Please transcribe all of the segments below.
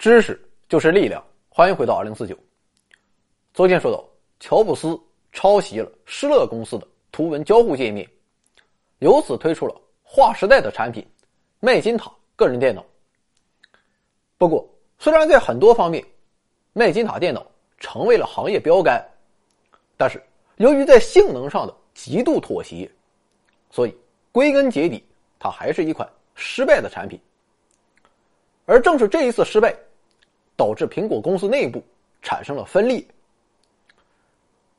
知识就是力量。欢迎回到二零四九。昨天说到，乔布斯抄袭了施乐公司的图文交互界面，由此推出了划时代的产品——麦金塔个人电脑。不过，虽然在很多方面，麦金塔电脑成为了行业标杆，但是由于在性能上的极度妥协，所以归根结底，它还是一款失败的产品。而正是这一次失败，导致苹果公司内部产生了分裂。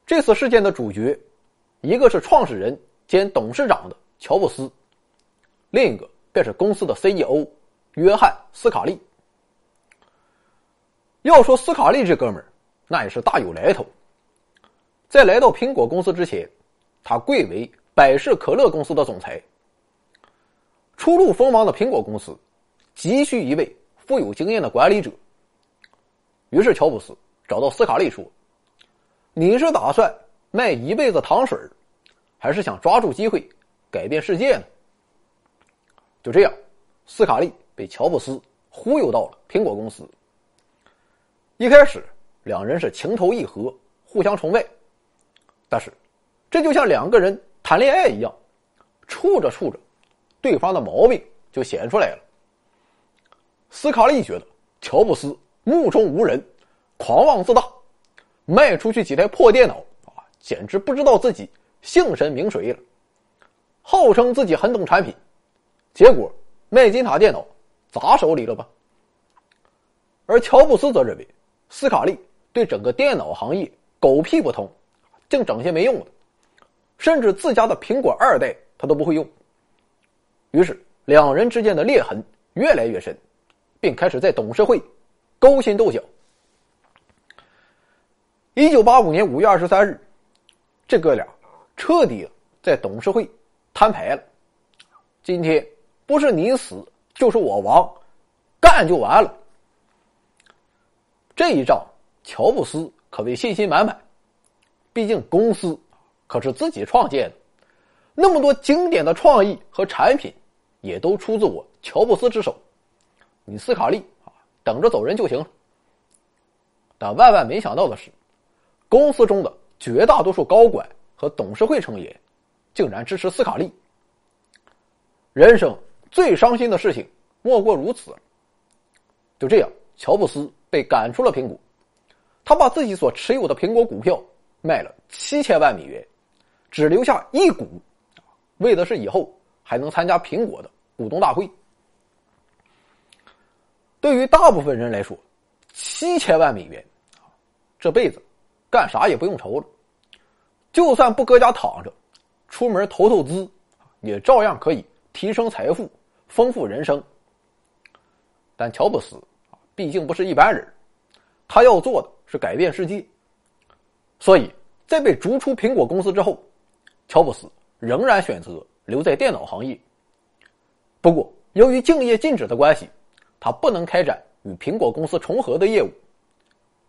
这次事件的主角，一个是创始人兼董事长的乔布斯，另一个便是公司的 CEO 约翰斯卡利。要说斯卡利这哥们儿，那也是大有来头。在来到苹果公司之前，他贵为百事可乐公司的总裁。初露锋芒的苹果公司，急需一位。富有经验的管理者。于是乔布斯找到斯卡利说：“你是打算卖一辈子糖水还是想抓住机会改变世界呢？”就这样，斯卡利被乔布斯忽悠到了苹果公司。一开始，两人是情投意合，互相崇拜。但是，这就像两个人谈恋爱一样，处着处着，对方的毛病就显出来了。斯卡利觉得乔布斯目中无人，狂妄自大，卖出去几台破电脑啊，简直不知道自己姓神名谁了。号称自己很懂产品，结果麦金塔电脑砸手里了吧？而乔布斯则认为斯卡利对整个电脑行业狗屁不通，净整些没用的，甚至自家的苹果二代他都不会用。于是两人之间的裂痕越来越深。并开始在董事会勾心斗角。一九八五年五月二十三日，这哥俩彻底在董事会摊牌了。今天不是你死就是我亡，干就完了。这一仗，乔布斯可谓信心满满。毕竟公司可是自己创建的，那么多经典的创意和产品，也都出自我乔布斯之手。你斯卡利，等着走人就行了。但万万没想到的是，公司中的绝大多数高管和董事会成员，竟然支持斯卡利。人生最伤心的事情莫过如此。就这样，乔布斯被赶出了苹果，他把自己所持有的苹果股票卖了七千万美元，只留下一股，为的是以后还能参加苹果的股东大会。对于大部分人来说，七千万美元啊，这辈子干啥也不用愁了。就算不搁家躺着，出门投投资，也照样可以提升财富、丰富人生。但乔布斯啊，毕竟不是一般人，他要做的是改变世界。所以在被逐出苹果公司之后，乔布斯仍然选择留在电脑行业。不过，由于竞业禁止的关系。他不能开展与苹果公司重合的业务，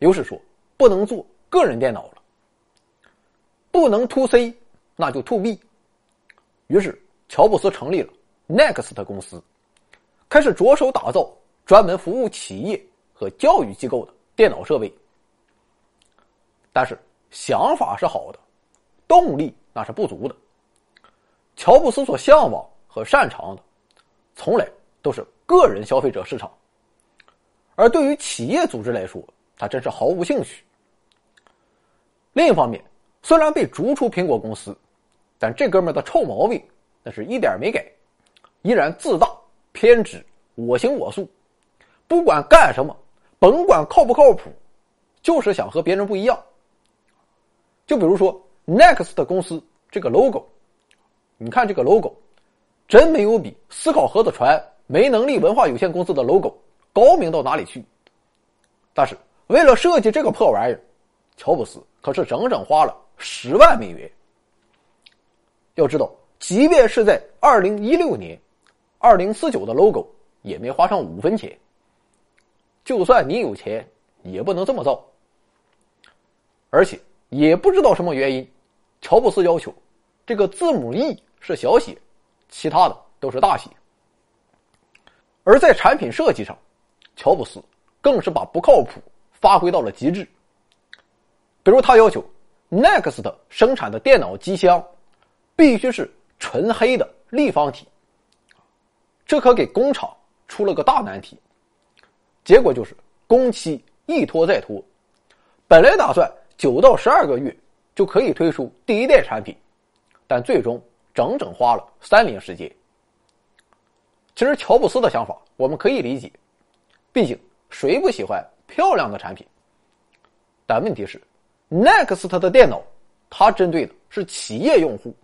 于是说不能做个人电脑了，不能 to C，那就 to B。于是乔布斯成立了 Next 公司，开始着手打造专门服务企业和教育机构的电脑设备。但是想法是好的，动力那是不足的。乔布斯所向往和擅长的，从来都是。个人消费者市场，而对于企业组织来说，他真是毫无兴趣。另一方面，虽然被逐出苹果公司，但这哥们的臭毛病那是一点没改，依然自大、偏执、我行我素，不管干什么，甭管靠不靠谱，就是想和别人不一样。就比如说 Next 公司这个 logo，你看这个 logo，真没有比思考盒子船。没能力文化有限公司的 logo 高明到哪里去？但是为了设计这个破玩意儿，乔布斯可是整整花了十万美元。要知道，即便是在二零一六年，二零四九的 logo 也没花上五分钱。就算你有钱，也不能这么造。而且也不知道什么原因，乔布斯要求这个字母 E 是小写，其他的都是大写。而在产品设计上，乔布斯更是把不靠谱发挥到了极致。比如，他要求 Next 生产的电脑机箱必须是纯黑的立方体，这可给工厂出了个大难题。结果就是工期一拖再拖，本来打算九到十二个月就可以推出第一代产品，但最终整整花了三年时间。其实乔布斯的想法我们可以理解，毕竟谁不喜欢漂亮的产品？但问题是，Next 的电脑，它针对的是企业用户，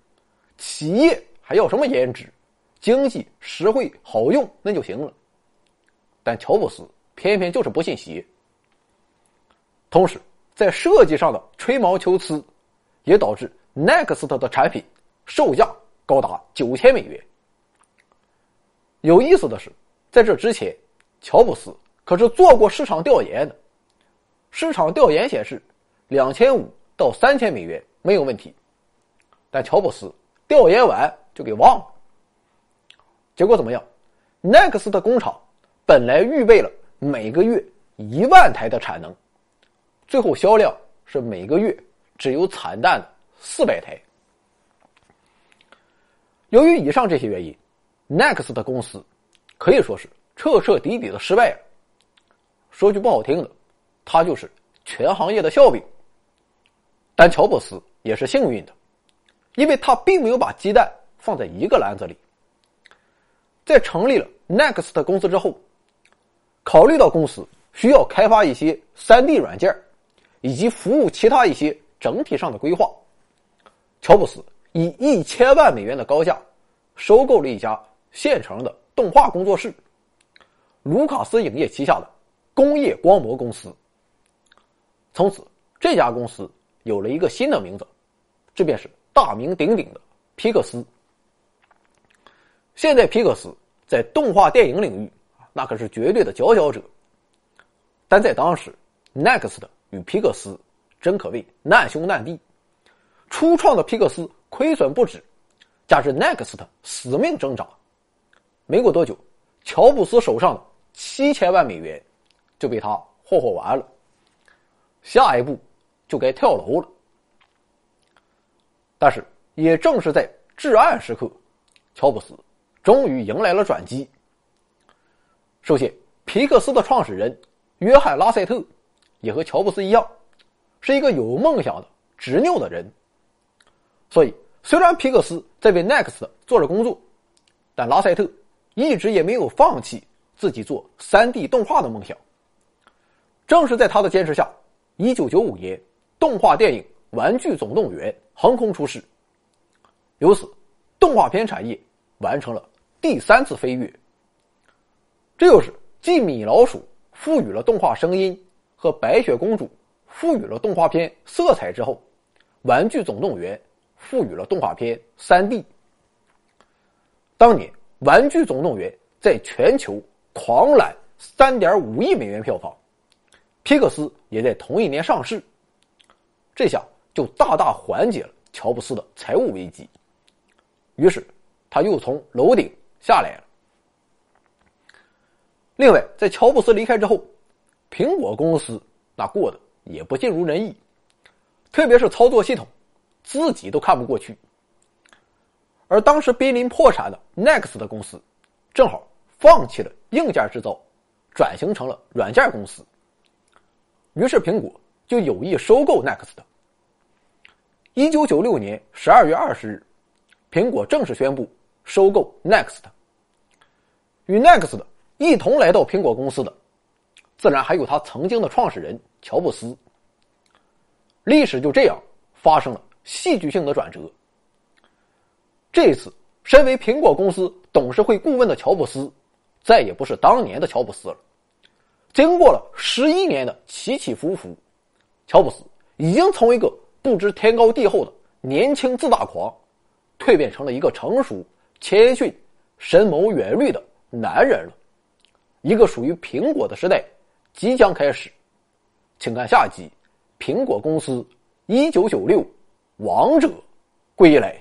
企业还要什么颜值？经济实惠好用那就行了。但乔布斯偏偏就是不信邪。同时，在设计上的吹毛求疵，也导致 Next 的产品售价高达九千美元。有意思的是，在这之前，乔布斯可是做过市场调研的。市场调研显示，两千五到三千美元没有问题。但乔布斯调研完就给忘了。结果怎么样？Next 的工厂本来预备了每个月一万台的产能，最后销量是每个月只有惨淡的四百台。由于以上这些原因。Next 的公司可以说是彻彻底底的失败了。说句不好听的，他就是全行业的笑柄。但乔布斯也是幸运的，因为他并没有把鸡蛋放在一个篮子里。在成立了 Next 公司之后，考虑到公司需要开发一些 3D 软件，以及服务其他一些整体上的规划，乔布斯以一千万美元的高价收购了一家。现成的动画工作室，卢卡斯影业旗下的工业光魔公司。从此，这家公司有了一个新的名字，这便是大名鼎鼎的皮克斯。现在，皮克斯在动画电影领域那可是绝对的佼佼者。但在当时，Next 与皮克斯真可谓难兄难弟。初创的皮克斯亏损不止，加之 Next 死命挣扎。没过多久，乔布斯手上的七千万美元就被他霍霍完了。下一步就该跳楼了。但是，也正是在至暗时刻，乔布斯终于迎来了转机。首先，皮克斯的创始人约翰·拉塞特也和乔布斯一样，是一个有梦想的执拗的人。所以，虽然皮克斯在为 Next 做着工作，但拉塞特。一直也没有放弃自己做 3D 动画的梦想。正是在他的坚持下，1995年，动画电影《玩具总动员》横空出世，由此，动画片产业完成了第三次飞跃。这就是继米老鼠赋予了动画声音和白雪公主赋予了动画片色彩之后，《玩具总动员》赋予了动画片 3D。当年。《玩具总动员》在全球狂揽三点五亿美元票房，皮克斯也在同一年上市，这下就大大缓解了乔布斯的财务危机。于是，他又从楼顶下来了。另外，在乔布斯离开之后，苹果公司那过得也不尽如人意，特别是操作系统，自己都看不过去。而当时濒临破产的 Next 的公司，正好放弃了硬件制造，转型成了软件公司。于是苹果就有意收购 Next。一九九六年十二月二十日，苹果正式宣布收购 Next。与 Next 一同来到苹果公司的，自然还有他曾经的创始人乔布斯。历史就这样发生了戏剧性的转折。这次，身为苹果公司董事会顾问的乔布斯，再也不是当年的乔布斯了。经过了十一年的起起伏伏，乔布斯已经从一个不知天高地厚的年轻自大狂，蜕变成了一个成熟、谦逊、深谋远虑的男人了。一个属于苹果的时代即将开始，请看下集：苹果公司一九九六王者归来。